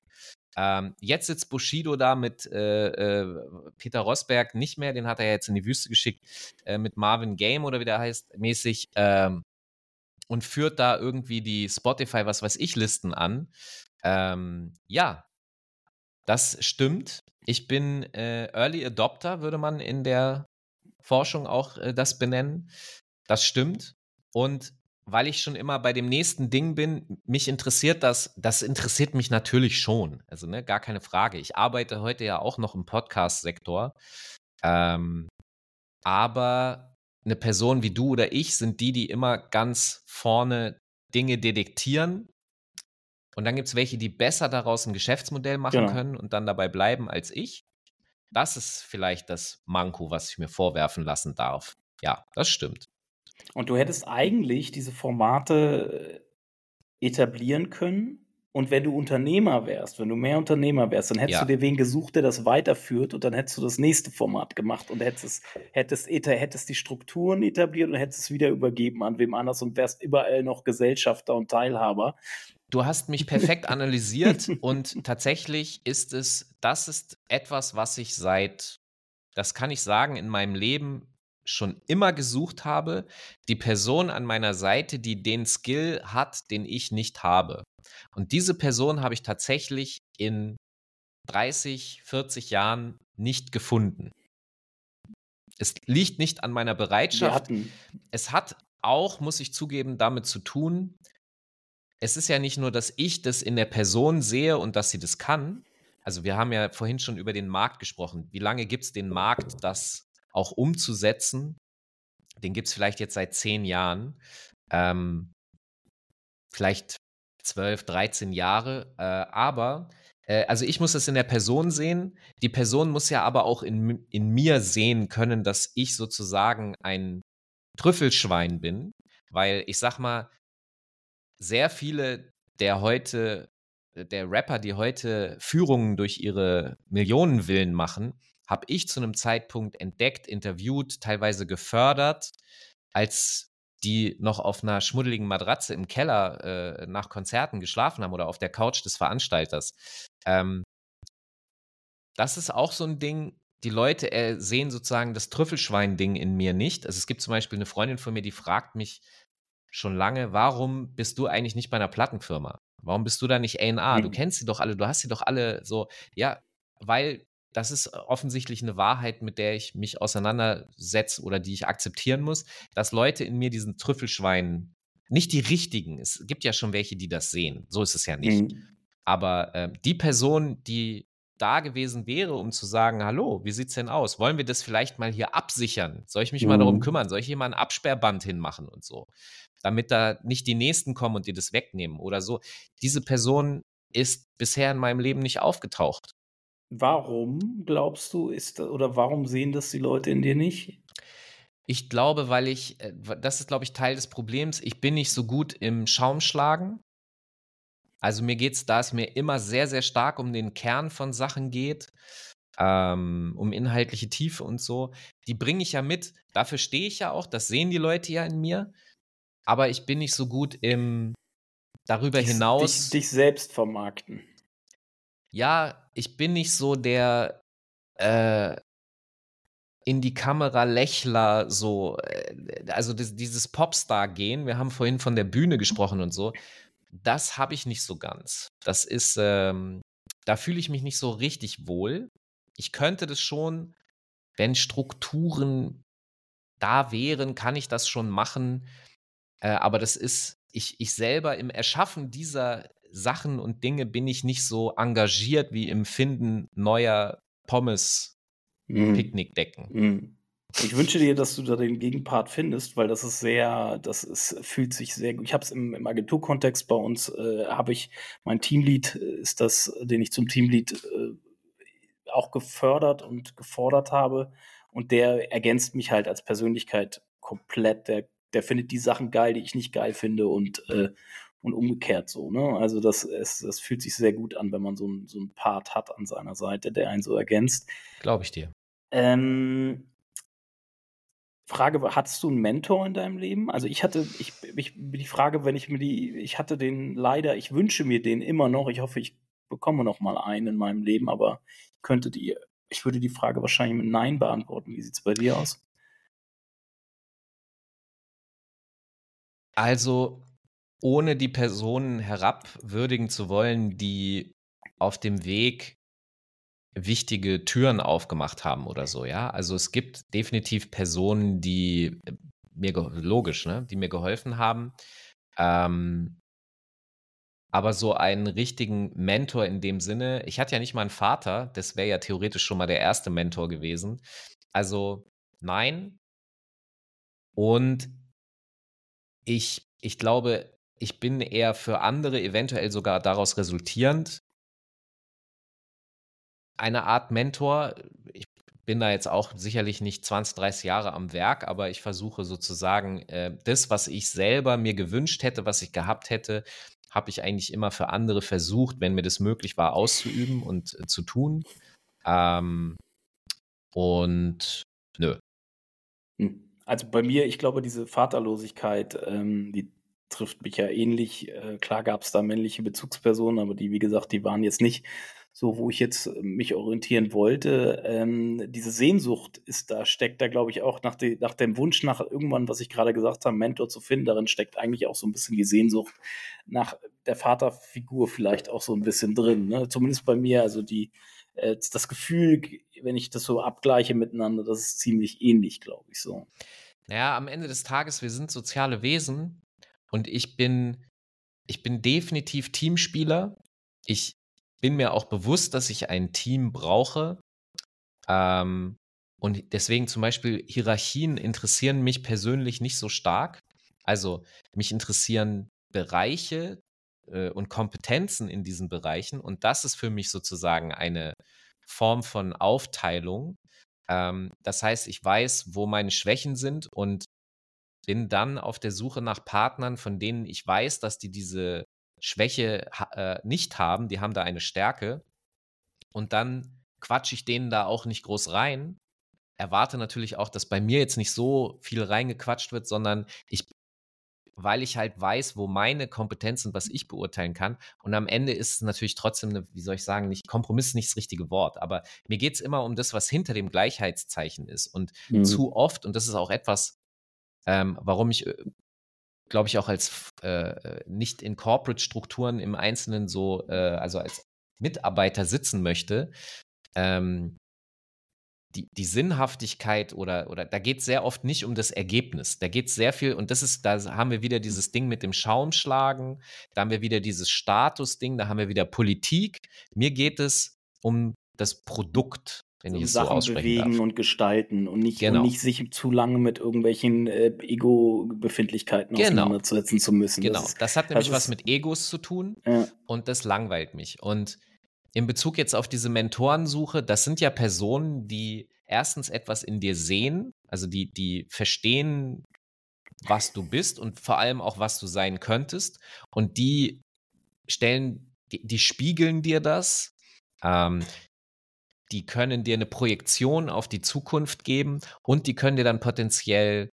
Ähm, jetzt sitzt Bushido da mit äh, äh, Peter Rosberg nicht mehr, den hat er jetzt in die Wüste geschickt, äh, mit Marvin Game oder wie der heißt, mäßig, ähm, und führt da irgendwie die Spotify, was weiß ich, Listen an. Ähm, ja, das stimmt. Ich bin äh, Early Adopter, würde man in der Forschung auch äh, das benennen. Das stimmt. Und weil ich schon immer bei dem nächsten Ding bin, mich interessiert das, das interessiert mich natürlich schon. Also, ne, gar keine Frage. Ich arbeite heute ja auch noch im Podcast-Sektor. Ähm, aber eine Person wie du oder ich sind die, die immer ganz vorne Dinge detektieren und dann gibt es welche, die besser daraus ein Geschäftsmodell machen genau. können und dann dabei bleiben als ich. Das ist vielleicht das Manko, was ich mir vorwerfen lassen darf. Ja, das stimmt. Und du hättest eigentlich diese Formate äh, etablieren können. Und wenn du Unternehmer wärst, wenn du mehr Unternehmer wärst, dann hättest ja. du dir wen gesucht, der das weiterführt und dann hättest du das nächste Format gemacht und hättest, hättest, hättest die Strukturen etabliert und hättest es wieder übergeben an wem anders und wärst überall noch Gesellschafter und Teilhaber. Du hast mich perfekt analysiert und tatsächlich ist es, das ist etwas, was ich seit, das kann ich sagen, in meinem Leben schon immer gesucht habe. Die Person an meiner Seite, die den Skill hat, den ich nicht habe. Und diese Person habe ich tatsächlich in 30, 40 Jahren nicht gefunden. Es liegt nicht an meiner Bereitschaft. Es hat auch, muss ich zugeben, damit zu tun, es ist ja nicht nur, dass ich das in der Person sehe und dass sie das kann. Also wir haben ja vorhin schon über den Markt gesprochen. Wie lange gibt es den Markt, das auch umzusetzen? Den gibt es vielleicht jetzt seit zehn Jahren. Ähm, vielleicht zwölf, dreizehn Jahre. Äh, aber, äh, also ich muss das in der Person sehen. Die Person muss ja aber auch in, in mir sehen können, dass ich sozusagen ein Trüffelschwein bin. Weil ich sag mal, sehr viele der heute, der Rapper, die heute Führungen durch ihre Millionenwillen machen, habe ich zu einem Zeitpunkt entdeckt, interviewt, teilweise gefördert, als die noch auf einer schmuddeligen Matratze im Keller äh, nach Konzerten geschlafen haben oder auf der Couch des Veranstalters. Ähm, das ist auch so ein Ding, die Leute äh, sehen sozusagen das Trüffelschwein-Ding in mir nicht. Also es gibt zum Beispiel eine Freundin von mir, die fragt mich, schon lange, warum bist du eigentlich nicht bei einer Plattenfirma? Warum bist du da nicht A&R? Mhm. Du kennst sie doch alle, du hast sie doch alle so. Ja, weil das ist offensichtlich eine Wahrheit, mit der ich mich auseinandersetze oder die ich akzeptieren muss, dass Leute in mir diesen Trüffelschwein, nicht die richtigen, es gibt ja schon welche, die das sehen, so ist es ja nicht. Mhm. Aber äh, die Person, die da gewesen wäre, um zu sagen, hallo, wie sieht's denn aus? Wollen wir das vielleicht mal hier absichern? Soll ich mich mhm. mal darum mhm. kümmern? Soll ich hier mal ein Absperrband hinmachen und so? Damit da nicht die Nächsten kommen und dir das wegnehmen oder so. Diese Person ist bisher in meinem Leben nicht aufgetaucht. Warum glaubst du, ist oder warum sehen das die Leute in dir nicht? Ich glaube, weil ich, äh, das ist, glaube ich, Teil des Problems. Ich bin nicht so gut im Schaumschlagen. Also mir geht es, da es mir immer sehr, sehr stark um den Kern von Sachen geht, ähm, um inhaltliche Tiefe und so. Die bringe ich ja mit. Dafür stehe ich ja auch. Das sehen die Leute ja in mir. Aber ich bin nicht so gut im darüber dich, hinaus. Dich, dich selbst vermarkten. Ja, ich bin nicht so der äh, in die Kamera Lächler, so, äh, also das, dieses Popstar-Gehen, wir haben vorhin von der Bühne gesprochen und so, das habe ich nicht so ganz. Das ist, ähm, da fühle ich mich nicht so richtig wohl. Ich könnte das schon, wenn Strukturen da wären, kann ich das schon machen. Äh, aber das ist, ich, ich selber im Erschaffen dieser Sachen und Dinge bin ich nicht so engagiert wie im Finden neuer Pommes-Picknickdecken. Mm. Ich wünsche dir, dass du da den Gegenpart findest, weil das ist sehr, das ist, fühlt sich sehr gut. Ich habe es im, im Agenturkontext bei uns, äh, habe ich mein Teamlead, äh, ist das, den ich zum Teamlead äh, auch gefördert und gefordert habe. Und der ergänzt mich halt als Persönlichkeit komplett. Der, der findet die Sachen geil, die ich nicht geil finde und, äh, und umgekehrt so. Ne? Also das, es, das fühlt sich sehr gut an, wenn man so, ein, so einen Part hat an seiner Seite, der einen so ergänzt. Glaube ich dir. Ähm, Frage, hattest du einen Mentor in deinem Leben? Also ich hatte, ich, ich, die Frage, wenn ich mir die, ich hatte den leider, ich wünsche mir den immer noch. Ich hoffe, ich bekomme noch mal einen in meinem Leben, aber ich könnte die, ich würde die Frage wahrscheinlich mit Nein beantworten. Wie sieht es bei dir aus? Also, ohne die Personen herabwürdigen zu wollen, die auf dem Weg wichtige Türen aufgemacht haben oder so, ja. Also es gibt definitiv Personen, die äh, mir logisch, ne, die mir geholfen haben. Ähm, aber so einen richtigen Mentor in dem Sinne, ich hatte ja nicht mal einen Vater, das wäre ja theoretisch schon mal der erste Mentor gewesen. Also nein. Und ich, ich glaube, ich bin eher für andere eventuell sogar daraus resultierend eine Art Mentor. Ich bin da jetzt auch sicherlich nicht 20, 30 Jahre am Werk, aber ich versuche sozusagen äh, das, was ich selber mir gewünscht hätte, was ich gehabt hätte, habe ich eigentlich immer für andere versucht, wenn mir das möglich war, auszuüben und äh, zu tun. Ähm, und nö. Hm. Also bei mir, ich glaube, diese Vaterlosigkeit, ähm, die trifft mich ja ähnlich. Äh, klar gab es da männliche Bezugspersonen, aber die, wie gesagt, die waren jetzt nicht so wo ich jetzt äh, mich orientieren wollte. Ähm, diese Sehnsucht ist da, steckt da, glaube ich, auch nach, die, nach dem Wunsch nach irgendwann, was ich gerade gesagt habe, Mentor zu finden. Darin steckt eigentlich auch so ein bisschen die Sehnsucht nach der Vaterfigur vielleicht auch so ein bisschen drin. Ne? Zumindest bei mir, also die, äh, das Gefühl, wenn ich das so abgleiche miteinander, das ist ziemlich ähnlich, glaube ich so. Naja, am Ende des Tages, wir sind soziale Wesen und ich bin, ich bin definitiv Teamspieler. Ich bin mir auch bewusst, dass ich ein Team brauche. Ähm, und deswegen zum Beispiel Hierarchien interessieren mich persönlich nicht so stark. Also mich interessieren Bereiche äh, und Kompetenzen in diesen Bereichen. Und das ist für mich sozusagen eine Form von Aufteilung. Ähm, das heißt, ich weiß, wo meine Schwächen sind und bin dann auf der Suche nach Partnern, von denen ich weiß, dass die diese Schwäche äh, nicht haben, die haben da eine Stärke. Und dann quatsche ich denen da auch nicht groß rein. Erwarte natürlich auch, dass bei mir jetzt nicht so viel reingequatscht wird, sondern ich, weil ich halt weiß, wo meine Kompetenzen, was ich beurteilen kann. Und am Ende ist es natürlich trotzdem, eine, wie soll ich sagen, nicht Kompromiss ist nicht das richtige Wort, aber mir geht es immer um das, was hinter dem Gleichheitszeichen ist. Und mhm. zu oft, und das ist auch etwas, ähm, warum ich äh, glaube ich, auch als äh, nicht in Corporate-Strukturen im Einzelnen so, äh, also als Mitarbeiter sitzen möchte, ähm, die, die Sinnhaftigkeit oder, oder da geht es sehr oft nicht um das Ergebnis. Da geht es sehr viel, und das ist, da haben wir wieder dieses Ding mit dem Schaumschlagen, da haben wir wieder dieses Status-Ding, da haben wir wieder Politik. Mir geht es um das Produkt wenn ich es Sachen so bewegen darf. und gestalten und nicht, genau. und nicht sich zu lange mit irgendwelchen äh, Ego-Befindlichkeiten genau. auseinandersetzen zu müssen. Genau, das, ist, das hat nämlich das was mit Egos zu tun ja. und das langweilt mich. Und in Bezug jetzt auf diese Mentorensuche, das sind ja Personen, die erstens etwas in dir sehen, also die, die verstehen, was du bist und vor allem auch, was du sein könntest. Und die stellen, die, die spiegeln dir das. Ähm, die können dir eine Projektion auf die Zukunft geben und die können dir dann potenziell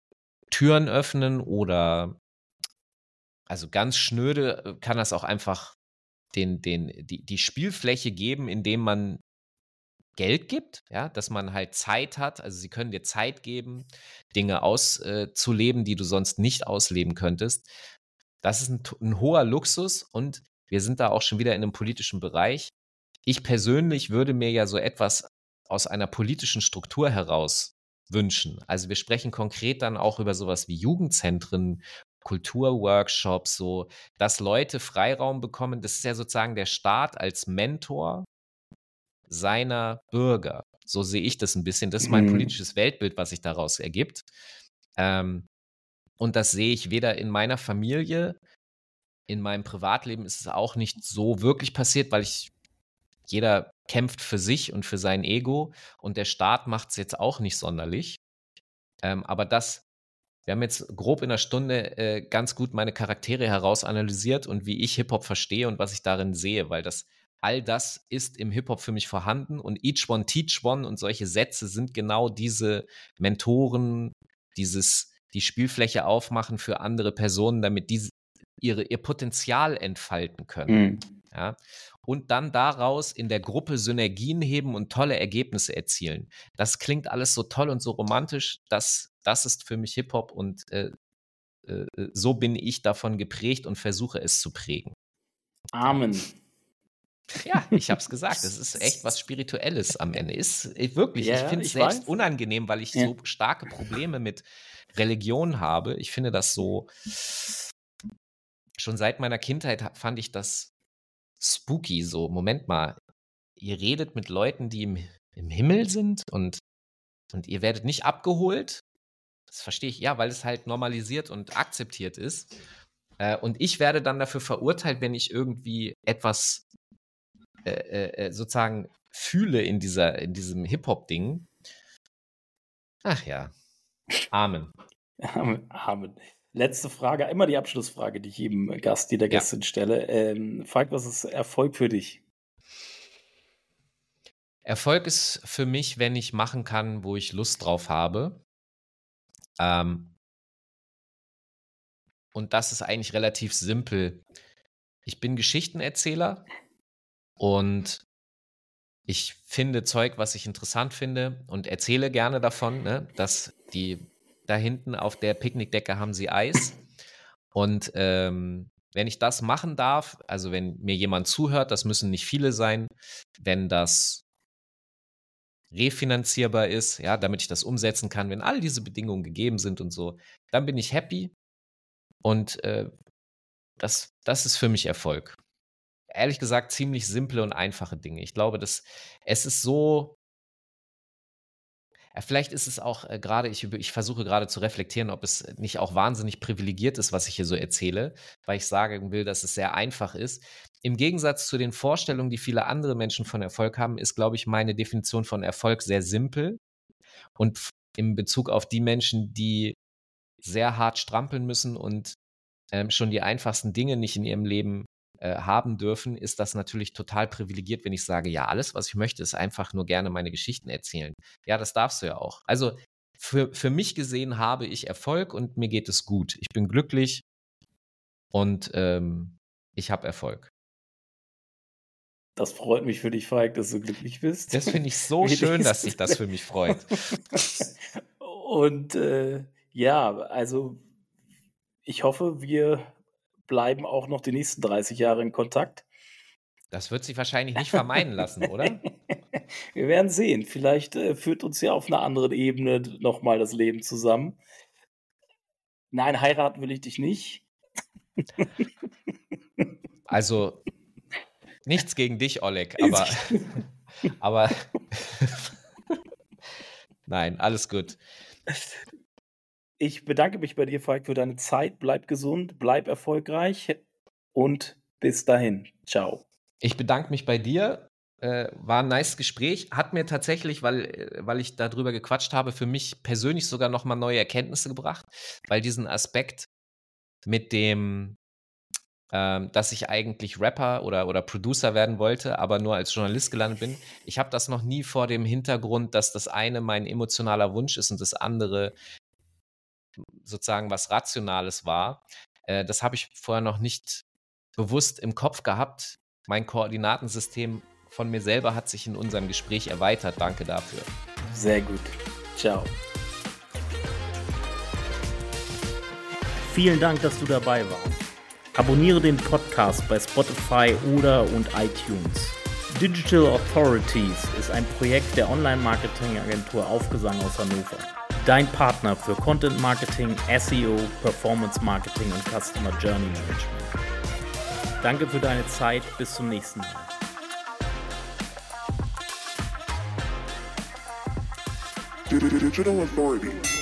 Türen öffnen oder also ganz schnöde kann das auch einfach den, den, die, die Spielfläche geben, indem man Geld gibt, ja, dass man halt Zeit hat. Also sie können dir Zeit geben, Dinge auszuleben, äh, die du sonst nicht ausleben könntest. Das ist ein, ein, hoher Luxus und wir sind da auch schon wieder in einem politischen Bereich. Ich persönlich würde mir ja so etwas aus einer politischen Struktur heraus wünschen. Also wir sprechen konkret dann auch über sowas wie Jugendzentren, Kulturworkshops, so, dass Leute Freiraum bekommen. Das ist ja sozusagen der Staat als Mentor seiner Bürger. So sehe ich das ein bisschen. Das ist mein mhm. politisches Weltbild, was sich daraus ergibt. Ähm, und das sehe ich weder in meiner Familie, in meinem Privatleben ist es auch nicht so wirklich passiert, weil ich, jeder kämpft für sich und für sein Ego und der Staat macht es jetzt auch nicht sonderlich. Ähm, aber das, wir haben jetzt grob in einer Stunde äh, ganz gut meine Charaktere herausanalysiert und wie ich Hip-Hop verstehe und was ich darin sehe, weil das all das ist im Hip-Hop für mich vorhanden und Each One Teach One und solche Sätze sind genau diese Mentoren, dieses, die Spielfläche aufmachen für andere Personen, damit diese ihre, ihr Potenzial entfalten können. Mhm. Ja? Und dann daraus in der Gruppe Synergien heben und tolle Ergebnisse erzielen. Das klingt alles so toll und so romantisch. Das, das ist für mich Hip-Hop und äh, äh, so bin ich davon geprägt und versuche es zu prägen. Amen. Ja, ich habe es gesagt. Es ist echt was Spirituelles am Ende. Ist äh, wirklich. Ja, ich finde es selbst weiß. unangenehm, weil ich ja. so starke Probleme mit Religion habe. Ich finde das so. Schon seit meiner Kindheit fand ich das spooky. So, Moment mal. Ihr redet mit Leuten, die im, im Himmel sind und, und ihr werdet nicht abgeholt. Das verstehe ich, ja, weil es halt normalisiert und akzeptiert ist. Äh, und ich werde dann dafür verurteilt, wenn ich irgendwie etwas äh, äh, äh, sozusagen fühle in, dieser, in diesem Hip-Hop-Ding. Ach ja. Amen. [laughs] Amen. Letzte Frage, immer die Abschlussfrage, die ich jedem Gast, jeder Gästin ja. stelle. Ähm, Falk, was ist Erfolg für dich? Erfolg ist für mich, wenn ich machen kann, wo ich Lust drauf habe. Ähm, und das ist eigentlich relativ simpel. Ich bin Geschichtenerzähler und ich finde Zeug, was ich interessant finde und erzähle gerne davon, ne, dass die da hinten auf der Picknickdecke haben sie Eis. Und ähm, wenn ich das machen darf, also wenn mir jemand zuhört, das müssen nicht viele sein, wenn das refinanzierbar ist, ja, damit ich das umsetzen kann, wenn all diese Bedingungen gegeben sind und so, dann bin ich happy und äh, das, das ist für mich Erfolg ehrlich gesagt ziemlich simple und einfache Dinge. Ich glaube, dass es ist so. Vielleicht ist es auch äh, gerade, ich, ich versuche gerade zu reflektieren, ob es nicht auch wahnsinnig privilegiert ist, was ich hier so erzähle, weil ich sagen will, dass es sehr einfach ist. Im Gegensatz zu den Vorstellungen, die viele andere Menschen von Erfolg haben, ist, glaube ich, meine Definition von Erfolg sehr simpel. Und in Bezug auf die Menschen, die sehr hart strampeln müssen und ähm, schon die einfachsten Dinge nicht in ihrem Leben äh, haben dürfen, ist das natürlich total privilegiert, wenn ich sage, ja, alles, was ich möchte, ist einfach nur gerne meine Geschichten erzählen. Ja, das darfst du ja auch. Also für, für mich gesehen habe ich Erfolg und mir geht es gut. Ich bin glücklich und ähm, ich habe Erfolg. Das freut mich für dich, Falk, dass du glücklich bist. Das finde ich so [laughs] schön, dass sich das für mich freut. [laughs] Und äh, ja, also ich hoffe, wir bleiben auch noch die nächsten 30 Jahre in Kontakt. Das wird sich wahrscheinlich nicht vermeiden lassen, oder? [laughs] Wir werden sehen. Vielleicht äh, führt uns ja auf einer anderen Ebene nochmal das Leben zusammen. Nein, heiraten will ich dich nicht. Also, nichts gegen dich, Oleg, aber, [laughs] [laughs] aber nein, alles gut. Ich bedanke mich bei dir, Falk, für deine Zeit. Bleib gesund, bleib erfolgreich und bis dahin. Ciao. Ich bedanke mich bei dir. Äh, war ein nice Gespräch. Hat mir tatsächlich, weil, äh, weil ich darüber gequatscht habe, für mich persönlich sogar nochmal neue Erkenntnisse gebracht, weil diesen Aspekt mit dem, ähm, dass ich eigentlich Rapper oder, oder Producer werden wollte, aber nur als Journalist gelandet bin. Ich habe das noch nie vor dem Hintergrund, dass das eine mein emotionaler Wunsch ist und das andere sozusagen was Rationales war. Äh, das habe ich vorher noch nicht bewusst im Kopf gehabt. Mein Koordinatensystem von mir selber hat sich in unserem Gespräch erweitert. Danke dafür. Sehr gut. Ciao. Vielen Dank, dass du dabei warst. Abonniere den Podcast bei Spotify oder und iTunes. Digital Authorities ist ein Projekt der Online-Marketing-Agentur Aufgesang aus Hannover. Dein Partner für Content Marketing, SEO, Performance Marketing und Customer Journey Management. Danke für deine Zeit. Bis zum nächsten Mal. Digital Authority.